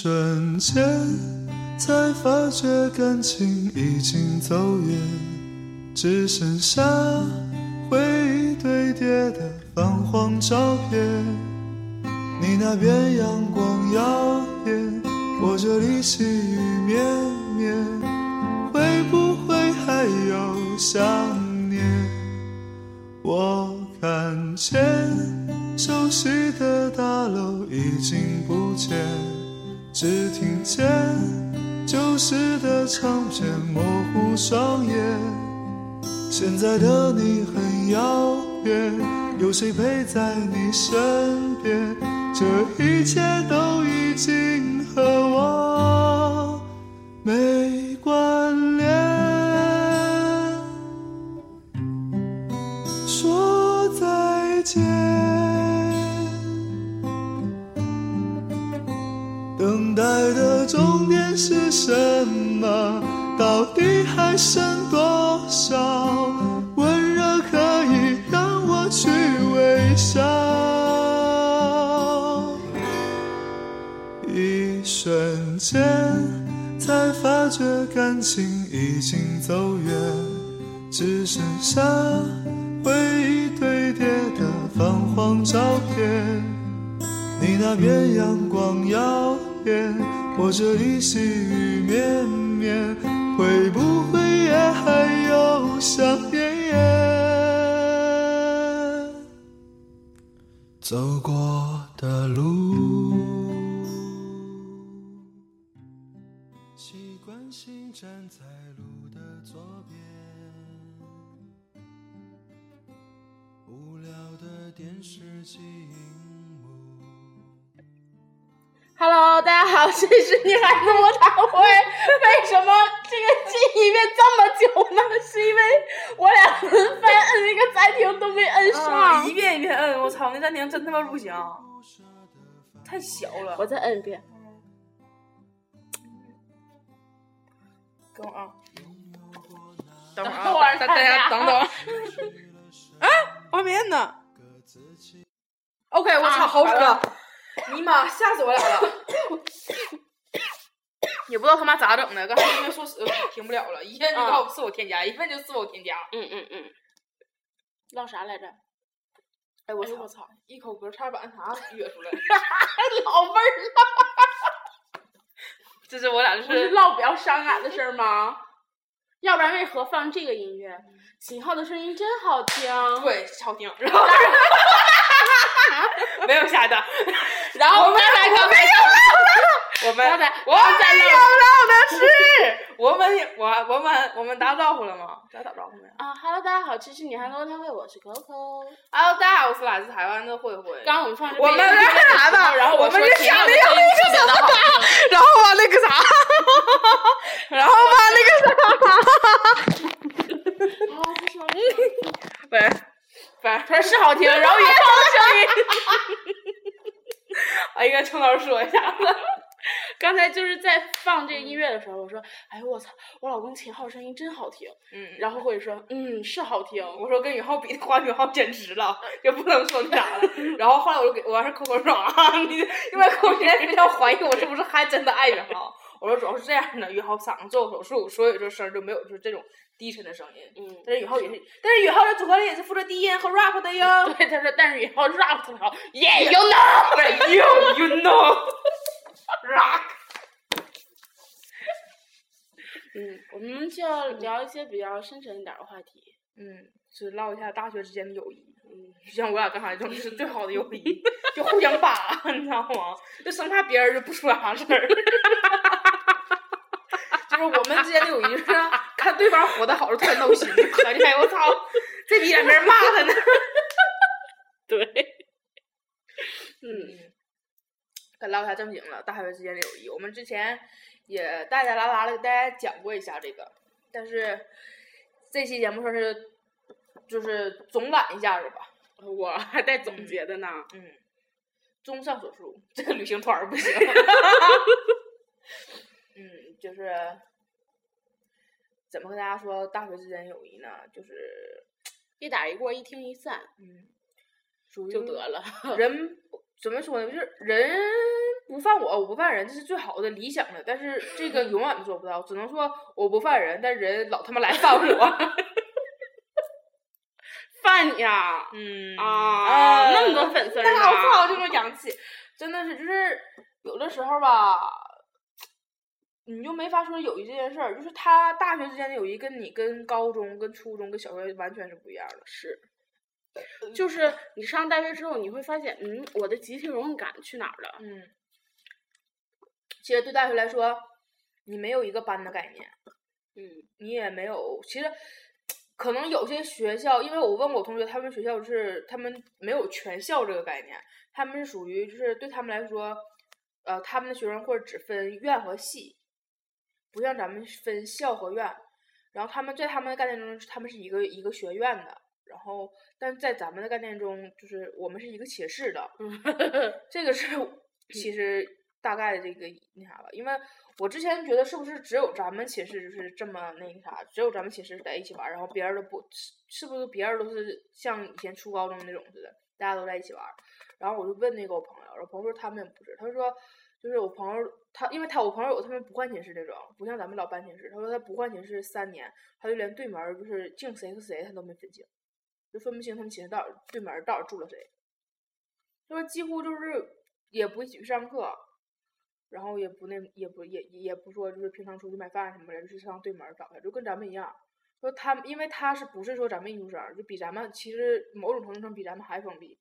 瞬间，才发觉感情已经走远，只剩下回忆堆叠的泛黄照片。你那边阳光耀眼，我这里细雨绵绵，会不会还有想念？我看见熟悉的大楼已经不见，只听见旧时的唱片模糊双眼。现在的你很遥远，有谁陪在你身边？这一切都已经和我没关联。说再见，是什么？到底还剩多少温热可以让我去微笑？一瞬间，才发觉感情已经走远，只剩下回忆堆叠的泛黄照片。你那边阳光耀眼，我这里细雨绵绵，会不会也还有想念？走过 Hello，大家好，这是女孩子摸茶会。为什么这个记忆变这么久呢？是因为我俩轮番摁那个暂停都没摁上。啊，一遍一遍摁，我操，那暂停真他妈不行，太小了。我再摁一遍。等会啊，等会啊，大大家等等。啊，我还没摁呢。OK，我操，好使了！尼玛，吓死我俩了！也不知道他妈咋整的，刚才因为说死停不了了，一 摁就告诉是我添加，一摁就自我添加。嗯嗯嗯。唠啥来着？哎我哎我操！一口歌差点把那啥约出来。老味儿了，这是我俩就不是唠比较伤感的事儿吗？要不然为何放这个音乐？秦昊的声音真好听。对好听，然后 没有吓到，然后我们来个没 我们刚才我们刚才没有漏的是，我们我我们我们打招呼了吗？咱打招呼没有啊哈喽，大家好，这是女孩子开会，我是 Coco。？Hello，大家好，我是来自台湾的慧慧。刚刚我们放我们干啥呢的然后我们说秦就想的声音特别的好听。然后把那个啥，然后把那个啥，啊，不说了喂，喂，他说是好听，然后以后的声音。我 应该从头说一下子。刚才就是在放这个音乐的时候，我说：“哎呦我操，我老公秦昊声音真好听。”嗯，然后或者说：“嗯，是好听。我说跟宇浩比的话，宇浩简直了，也不能说那啥了。然后后来我就给我要是扣扣说啊，你因为扣现在比较怀疑我是不是还真的爱宇浩。我说主要是这样的，宇浩嗓子做手术，所以这声儿就没有就是这种低沉的声音。”嗯，但是宇浩也是，但是宇浩的组合里也是负责低音和 rap 的哟。对，他说：“但是宇浩 rap 特别好，Yeah you know。对，you you know rock。嗯，我们就要聊一些比较深沉一点的话题。嗯，是唠一下大学之间的友谊。嗯，就像我俩刚才这种是最好的友谊，就互相扒，你知道吗？就生怕别人就不说啥事儿。就是我们之间的友谊，就是看对方活得好，就特别闹心，就合计哎我操，这逼咋没人骂他呢？对，嗯，该唠一下正经了，大学之间的友谊。我们之前也大大拉拉的给大家讲过一下这个，但是这期节目说是就是总揽一下子吧。我还带总结的呢。嗯，综上所述，这个旅行团儿不行。嗯，就是怎么跟大家说大学之间友谊呢？就是一打一过，一听一散嗯，就得了。人怎么说呢？就是人不犯我，我不犯人，这是最好的理想的，但是这个 永远都做不到，只能说我不犯人，但人老他妈来犯我。犯你啊！嗯啊，那么多粉丝儿那我操，呢这么洋气，真的是就是有的时候吧，你就没法说友谊这件事儿，就是他大学之间的友谊跟你跟高中、跟初中、跟小学完全是不一样的。是，就是你上大学之后，你会发现，嗯，我的集体荣誉感去哪儿了？嗯，其实对大学来说，你没有一个班的概念，嗯你也没有，其实可能有些学校，因为我问过我同学，他们学校是他们没有全校这个概念，他们是属于就是对他们来说，呃，他们的学生或者只分院和系，不像咱们分校和院，然后他们在他们的概念中，他们是一个一个学院的，然后但在咱们的概念中，就是我们是一个寝室的，这个是其实大概的这个那啥吧，因为我之前觉得是不是只有咱们寝室就是这么那个啥，只有咱们寝室在一起玩，然后别人都不是是不是别人都是像以前初高中那种似的，大家都在一起玩。然后我就问那个我朋友，我朋友说他们也不是，他说就是我朋友他，因为他我朋友有他们不换寝室这种，不像咱们老搬寝室，他说他不换寝室三年，他就连对门就是进谁和谁他都没分清，就分不清他们寝室到对门到底住了谁。他说几乎就是也不一起去上课，然后也不那也不也也不说就是平常出去买饭什么的，就是上对门找他，就跟咱们一样。说他因为他是不是说咱们艺术生，就比咱们其实某种程度上比咱们还封闭。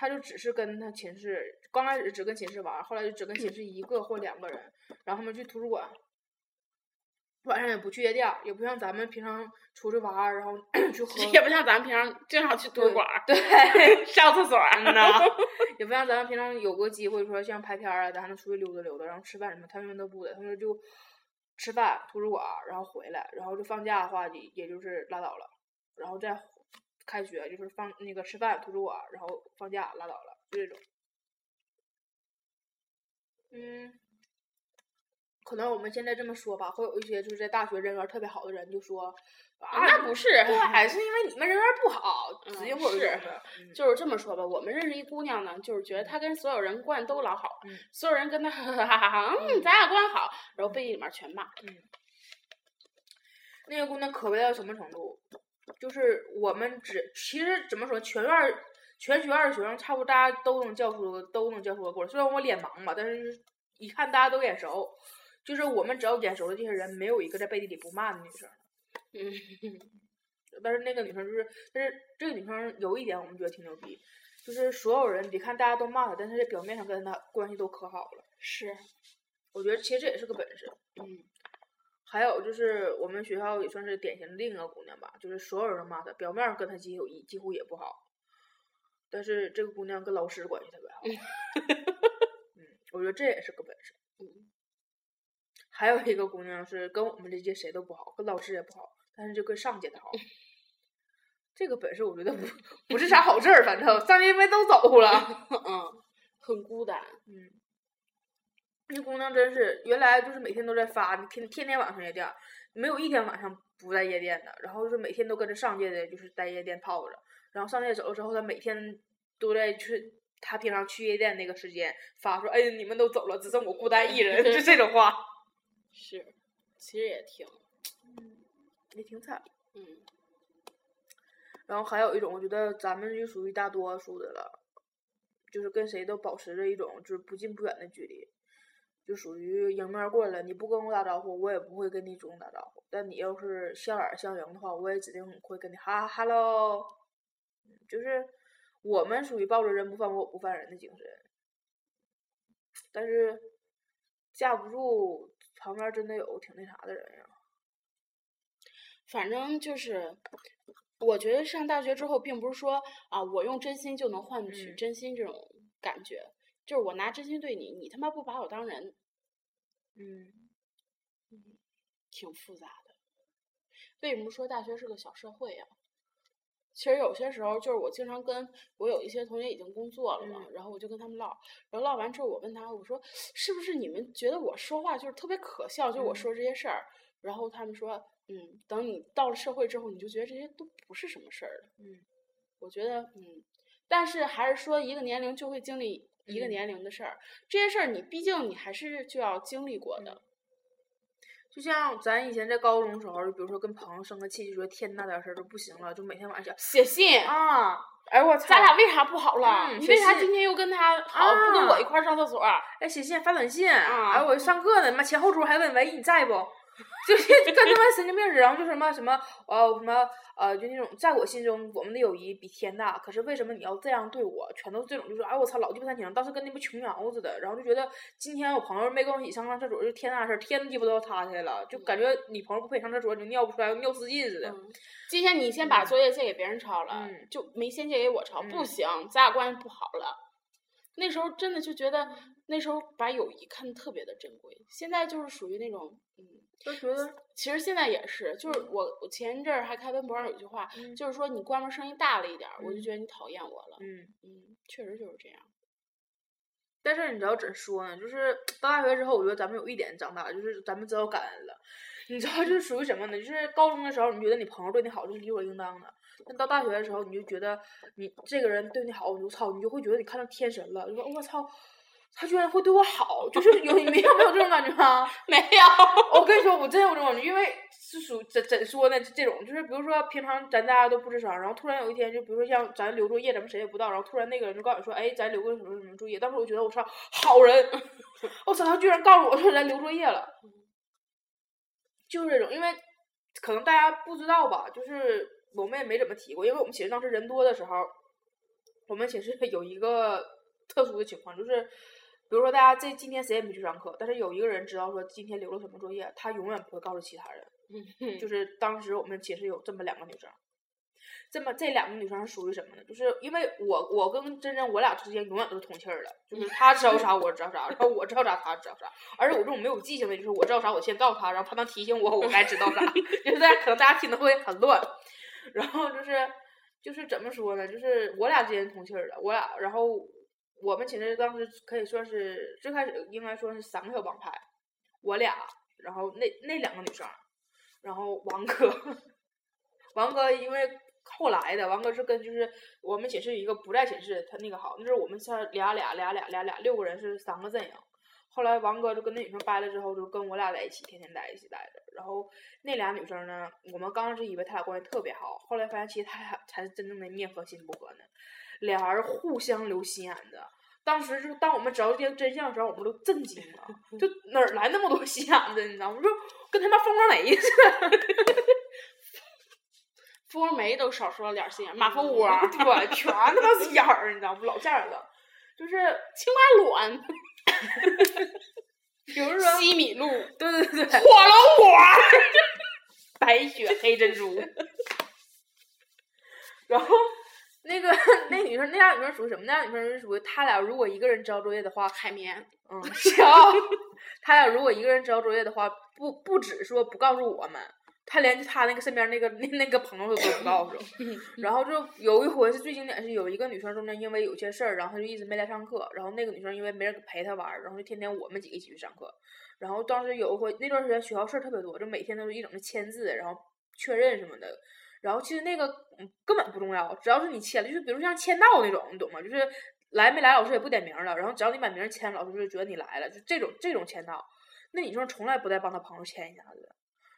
他就只是跟他寝室，刚开始只跟寝室玩，后来就只跟寝室一个或两个人，然后他们去图书馆，晚上也不去夜店，也不像咱们平常出去玩，然后 去喝，也不像咱们平常经常去图书馆儿对，上厕所儿嗯呐，也不像咱们平常有个机会说像拍片儿啊，咱还能出去溜达溜达，然后吃饭什么，他们都不的，他们就吃饭、图书馆，然后回来，然后就放假的话也也就是拉倒了，然后再开学就是放那个吃饭、图书馆，然后放假拉倒了，就这种。嗯，可能我们现在这么说吧，会有一些就是在大学人缘特别好的人就说，啊，那不是，对，是因为你们人缘不好，嗯指定会有这是就是这么说吧，我们认识一姑娘呢，就是觉得她跟所有人关系都老好，嗯所有人跟她 哈哈哈哈哈，嗯，咱俩关系好，然后背地里面全骂。那个姑娘可悲到什么程度？就是我们只其实怎么说，全院儿全学院儿的学生差不多大家都能叫出都能叫出个过来。虽然我脸盲吧，但是一看大家都眼熟。就是我们只要眼熟的这些人，没有一个在背地里不骂的女生。嗯，但是那个女生就是，但是这个女生有一点我们觉得挺牛逼，就是所有人别看大家都骂她，但是在表面上跟她关系都可好了。是，我觉得其实这也是个本事。嗯，还有就是我们学校也算是典型的另一个姑娘吧，就是所有人都骂她，表面上跟她几乎几乎也不好，但是这个姑娘跟老师关系特别好。嗯，我觉得这也是个本事。嗯，还有一个姑娘是跟我们这届谁都不好，跟老师也不好，但是就跟上届的好。这个本事我觉得不不是啥好事儿，反正上届因为都走了。嗯，很孤单。嗯，那姑娘真是原来就是每天都在发，天天天晚上夜店，没有一天晚上不在夜店的。然后就是每天都跟着上届的，就是在夜店泡着。然后上届走了之后，她每天都在去她平常去夜店那个时间发说：“哎呀，你们都走了，只剩我孤单一人。”就这种话，是，其实也挺，也挺惨。嗯，然后还有一种，我觉得咱们就属于大多数的了，就是跟谁都保持着一种就是不近不远的距离，就属于迎面过来了，你不跟我打招呼，我也不会跟你主动打招呼。但你要是笑脸相迎的话，我也指定会跟你哈哈喽。嗯就是我们属于抱着人不犯我，我不犯人的精神，但是架不住旁边真的有挺那啥的人呀。反正就是，我觉得上大学之后，并不是说啊，我用真心就能换取嗯真心这种感觉，就是我拿真心对你，你他妈不把我当人，嗯。挺复杂的。为什么说大学是个小社会呀、其实有些时候，就是我经常跟我有一些同学已经工作了嘛，嗯。然后我就跟他们唠，然后唠完之后，我问他，我说是不是你们觉得我说话就是特别可笑，就我嗯。说这些事儿，然后他们说，嗯，等你到了社会之后，你就觉得这些都不是什么事儿了。嗯，我觉得，嗯，但是还是说一个年龄就会经历一个嗯年龄的事儿。这些事儿你毕竟你还是就要经历过的。就像咱以前在高中时候，就比如说跟朋友生个气，就说天大点事儿都不行了，就每天晚上写信，啊，哎我操，咱俩为啥不好了？嗯你为啥今天又跟他好，不跟啊我一块儿上厕所？哎写信发短信，啊哎我上课呢，妈前后桌还问喂你在不？就是跟他妈神经病似的，然后就什么什么呃什么呃，就那种在我心中我们的友谊比天大，可是为什么你要这样对我？全都是这种，就是哎我操老鸡巴三情，当时跟那不琼瑶似的，然后就觉得今天我朋友没跟我一起上上厕所，就天大的事儿，天鸡巴都要塌下来了，就感觉你朋友不陪上厕所，你尿不出来，尿失禁似的。嗯，今天你先把作业借给别人抄了，嗯就没先借给我抄，不嗯行，咱俩关系不好了。那时候真的就觉得，那时候把友谊看得特别的珍贵。现在就是属于那种，嗯，就觉得其实现在也是，就是我我前一阵儿还看微博上有句话，嗯就是说你关门声音大了一点儿，我就嗯觉得你讨厌我了。嗯。嗯，确实就是这样。但是你知道怎说呢？就是到大学之后，我觉得咱们有一点长大，就是咱们知道感恩了。你知道就是属于什么呢？就是高中的时候，你觉得你朋友对你好就是理所应当的，但到大学的时候，你就觉得你这个人对你好，我就操，你就会觉得你看到天神了，就说我操，他居然会对我好，就是有你没有没有这种感觉吗？没有，我跟你说，我真有这种感觉，因为是属怎怎说呢？这种就是比如说平常咱大家都不吱声，然后突然有一天，就比如说像咱留作业，咱们谁也不知道，然后突然那个人就告诉你说，哎，咱留个什么什么作业。当时我觉得我操，好人，我操，他居然告诉我说咱留作业了，就是这种，因为可能大家不知道吧，就是我们也没怎么提过，因为我们寝室当时人多的时候，我们寝室有一个特殊的情况，就是比如说大家这今天谁也没去上课，但是有一个人知道说今天留了什么作业，他永远不会告诉其他人。嗯就是当时我们寝室有这么两个女生，这么这两个女生是属于什么呢？就是因为我我跟真真我俩之间永远都是通气儿的，就是她知道啥我知道啥，然后我知道啥她知道啥，而且我这种没有记性的，就是我知道啥我先告诉她，然后她能提醒我我该知道啥，就是大家可能大家听的会很乱，然后就是就是怎么说呢？就是我俩之间通气儿的，我俩然后我们寝室当时可以说是最开始应该说是三个小帮派，我俩，然后那那两个女生。然后王哥，王哥因为后来的，王哥是跟就是我们寝室一个不在寝室，他那个好，那时候我们仨俩俩俩俩俩俩六个人是三个阵营。后来王哥就跟那女生掰了之后，就跟我俩在一起，天天在一起待着。然后那俩女生呢，我们刚开始以为他俩关系特别好，后来发现其实他俩才是真正的面和心不和呢，俩人互相留心眼子。当时就当我们知道这个真相的时候，我们都震惊了，就哪儿来那么多心眼子？你知道吗？就跟他妈蜂窝煤似的。蜂窝煤都少说了点心眼，马蜂窝儿、对，全他妈是眼儿，你知道吗？老吓人了。就是青蛙卵、比如说，西米露、对对对，火龙果。白雪黑珍珠。然后那个那女生，那俩女生属于什么？那俩女生是属于他俩如果一个人交作业的话，海绵，嗯，行。他俩如果一个人交作业的话，不不止说不告诉我们，他连他那个身边那个那那个朋友都不告诉。然后就有一回是最经典，是有一个女生中间因为有些事儿，然后她就一直没来上课。然后那个女生因为没人陪她玩儿，然后就天天我们几个一起去上课。然后当时有一回那段时间学校事儿特别多，就每天都是一整的签字，然后确认什么的。然后其实那个嗯根本不重要，只要是你签了，就是比如像签到那种，你懂吗？就是来没来老师也不点名了，然后只要你把名签了，老师就觉得你来了，就这种这种签到。那女生从来不带帮他朋友签一下子的。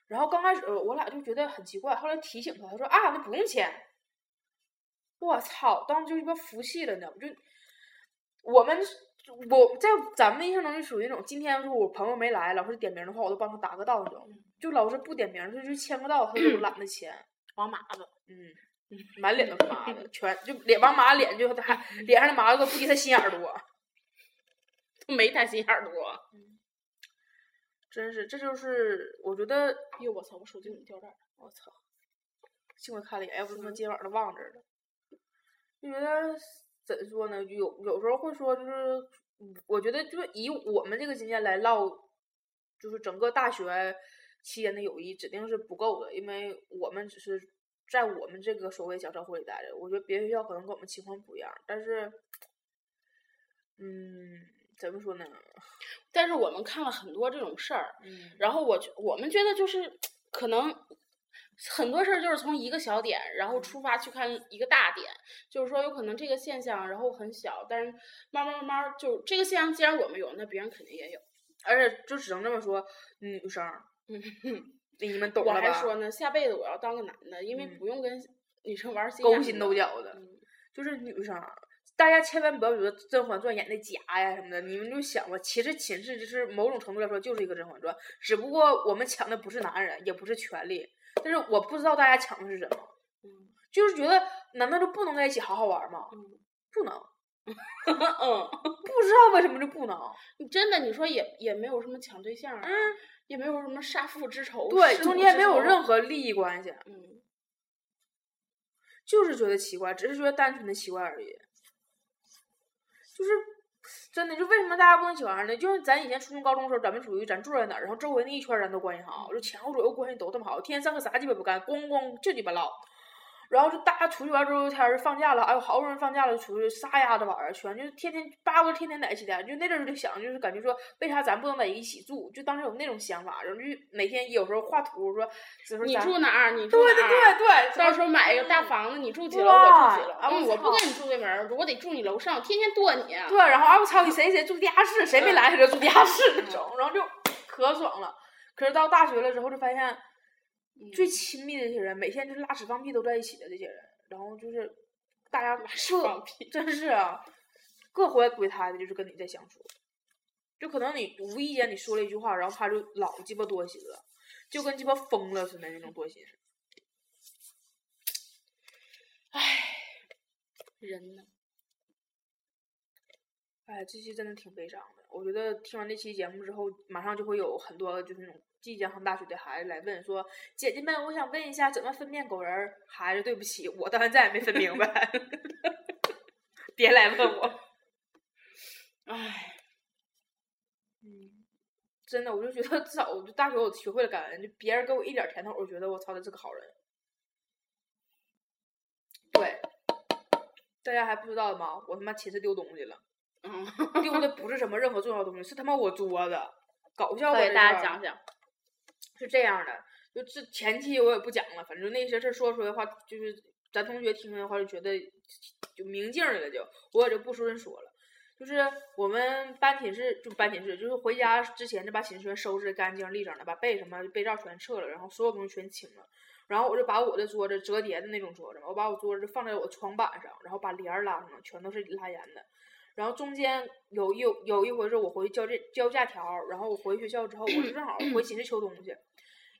然后刚开始我俩就觉得很奇怪，后来提醒他，他说啊，那不用签。我操！当时就鸡巴服气了，你知道吗？就我们我在咱们印象中就属于那种，今天如果我朋友没来，老师点名的话，我都帮他答个到那种。就老师不点名，他就签个到，他就懒得签。王麻子，嗯，满脸都是麻子，全就脸王麻脸就还脸上的麻子都不及他心眼儿多。都没他心眼儿多。真是，这就是我觉得，哎呦我操！我手机怎么掉这儿了？我操！幸亏看了一眼，要不他妈今天晚上都忘这儿了。就觉得怎说呢？有有时候会说，就是嗯我觉得就是以我们这个经验来唠，就是整个大学期间的友谊，指定是不够的，因为我们只是在我们这个所谓小社会里待着。我觉得别的学校可能跟我们情况不一样，但是，嗯，怎么说呢？但是我们看了很多这种事儿，嗯，然后我觉我们觉得就是可能很多事儿就是从一个小点，然后出发去看一个大点，就是说有可能这个现象，然后很小，但是慢慢慢慢就这个现象，既然我们有，那别人肯定也有。而且就只能这么说，女生，嗯，你们懂我了吧？还说呢，下辈子我要当个男的，因为嗯不用跟女生玩心勾眼心斗角的，嗯就是女生，大家千万不要觉得《甄嬛传》演的假呀什么的，你们就想吧，其实寝室就是某种程度来说就是一个《甄嬛传》，只不过我们抢的不是男人，也不是权利，但是我不知道大家抢的是什么，嗯就是觉得难道就不能在一起好好玩吗？嗯不能，嗯，不知道为什么就不能。你真的你说也也没有什么抢对象啊，嗯，也没有什么杀父之仇，对，中间没有任何利益关系，嗯就是觉得奇怪，只是觉得单纯的奇怪而已。就是真的，就为什么大家不能一起玩呢？就是咱以前初中、高中的时候，咱们属于咱住在哪儿，然后周围那一圈人都关系好，就前后左右关系都这么好，天天上课啥鸡巴不干，咣咣就鸡巴唠。然后就大家出去玩之后，天儿放假了，哎呦，好不容易放假了，出去撒丫子玩儿，全就是天天巴不得天天在一起的。就那阵儿就想，就是感觉说，为啥咱不能在一起住？就当时有那种想法，然后就每天有时候画图说，就是你住哪儿？你住哪儿？对对对，到时候买一个大房子，你住几楼，我住几楼。啊嗯，我不跟你住对门儿，我得住你楼上，天天剁你。对，然后啊我操，你谁谁住地下室，谁没来谁就住地下 室那种，然后就可爽了。可是到大学了之后，就发现最亲密的这些人，每天就是拉屎放屁都在一起的这些人，然后就是大家各放屁真是啊，各怀鬼胎的，就是跟你在相处。就可能你无意间你说了一句话，然后他就老鸡巴多心了，就跟鸡巴疯了似的那种多心。唉人呢？哎，这期真的挺悲伤的。我觉得听完这期节目之后，马上就会有很多就是那种即将上大学的孩子来问说：“姐姐们，我想问一下，怎么分辨狗人儿？”孩子，对不起，我到现在也没分明白，别来问我。唉，嗯，真的，我就觉得至少我就大学我学会了感恩，就别人给我一点甜头，我觉得我操，他是个好人。对，大家还不知道吗？我他妈寝室丢东西了。嗯，丢的不是什么任何重要东西，是他妈我桌子，搞笑吧？可以这事儿大家讲讲。是这样的，就这前期我也不讲了，反正那些事儿说出来的话，就是咱同学听的话就觉得就明镜儿了就，我也就不说人说了。就是我们搬寝室，就搬寝室，就是回家之前就把寝室全收拾干净利整的，把被什么被罩全撤了，然后所有东西全清了。然后我就把我的桌子折叠的那种桌子，我把我桌子放在我床板上，然后把帘儿拉上了，全都是拉严的。然后中间有一有一回是我回去交这交假条，然后我回学校之后，我是正好回寝室取东西，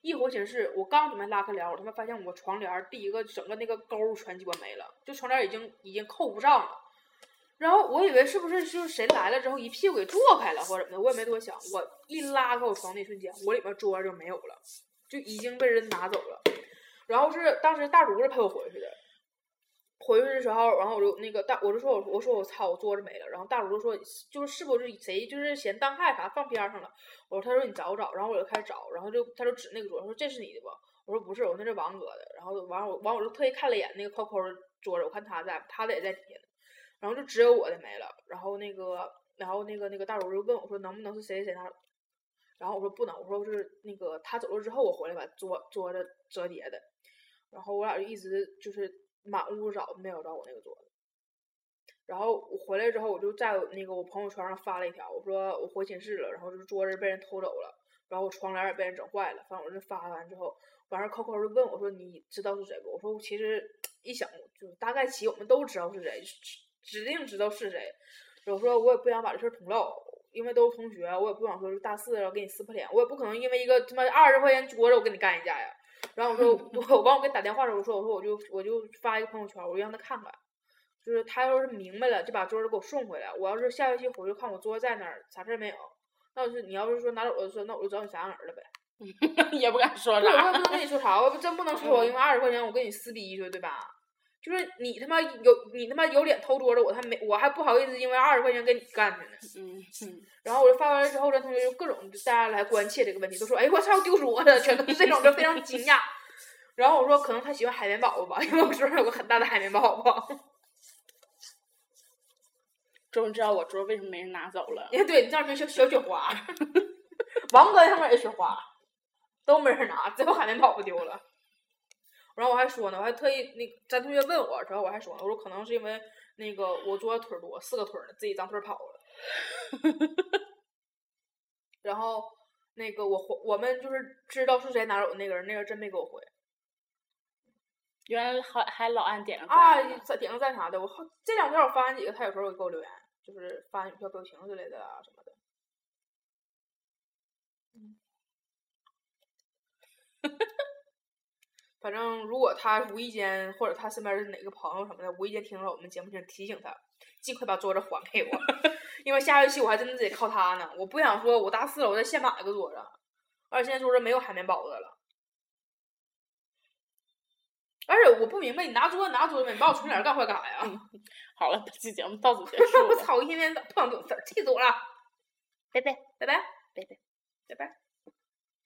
一回寝室我刚准备拉开帘儿，我他妈发现我床帘儿第一个整个那个钩儿全鸡巴没了，就床帘已经已经扣不上了。然后我以为是不是就是谁来了之后一屁股给坐开了或者怎么的，我也没多想，我一拉开我床那瞬间，我里边桌儿就没有了，就已经被人拿走了。然后是当时大竹子陪我回去的，回去的时候，然后我就那个大，我就说我我说我操，我桌子没了。然后大主就说就是是不是谁就是嫌当害啥放边上了？我说他说你找找，然后我就开始找，然后就他就指那个桌子说这是你的不？我说不是，我说那是王哥的。然后完我完我就特意看了一眼那个扣扣的桌子，我看他在，他的也在底下呢。然后就只有我的没了。然后那个然后那个那个大主就问我说能不能是谁谁谁拿走？然后我说不能，我说是那个他走了之后我回来把桌桌子折叠的。然后我俩就一直就是满屋找，没有找我那个桌子。然后我回来之后，我就在那个我朋友圈上发了一条，我说我回寝室了，然后就是桌子被人偷走了，然后我窗帘也被人整坏了。反正我这发完之后，完事儿扣扣就问我说你知道是谁不？我说其实 一想就大概其我们都知道是谁，指指定知道是谁。我说我也不想把这事儿捅漏，因为都是同学，我也不想说是大四了给你撕破脸，我也不可能因为一个他妈二十块钱桌子我跟你干一架呀。然后我说，我我完我给他打电话的时候，我说我说我就我就发一个朋友圈，我就让他看看，就是他要是明白了，就把桌子给我送回来。我要是下学期回去看我桌子在那儿，啥事儿没有，那我是你要是说拿走了，说那我就找你啥样人了呗。也不敢说啥，我也。不能跟你说啥，我真不能说，因为二十块钱我跟你撕逼去，对吧？就是你他妈有你他妈有脸偷桌子，我还没我还不好意思因为二十块钱跟你干去呢。嗯嗯，然后我就发完了之后，咱同学就各种大家来关切这个问题，都说：“哎，我操，丢桌子！”全都是这种，就非常惊讶。然后我说：“可能他喜欢海绵宝宝吧，因为我桌上有个很大的海绵宝宝。终于知道我桌为什么没人拿走了。哎，对，你这样就小小雪花，王哥他们也雪花，都没人拿，只有海绵宝宝丢了。然后我还说呢，我还特意那咱同学问我，然后我还说呢，我说可能是因为那个我坐的腿多，四个腿呢，自己长腿跑了。然后那个我回我们就是知道是谁拿走那个人，那个人真没给我回原来还还老按点个啊赞啊，点个赞啥的。我好这两天我发完几个，他有时候会给我留言，就是发小表情之类的啊什么的。反正如果他无意间或者他身边的哪个朋友什么的无意间听到我们节目，请提醒他，尽快把桌子还给我，因为下学期我还真的得靠他呢。我不想说我大四了，我再现买个桌子，而且现在桌子没有海绵宝子了。而且我不明白，你拿桌子拿桌子呗，你把我窗帘干坏干啥呀？好了，本期节目到此结束 我了，操！一天天不想懂事儿，气死我了！拜拜。拜拜，拜拜，拜拜。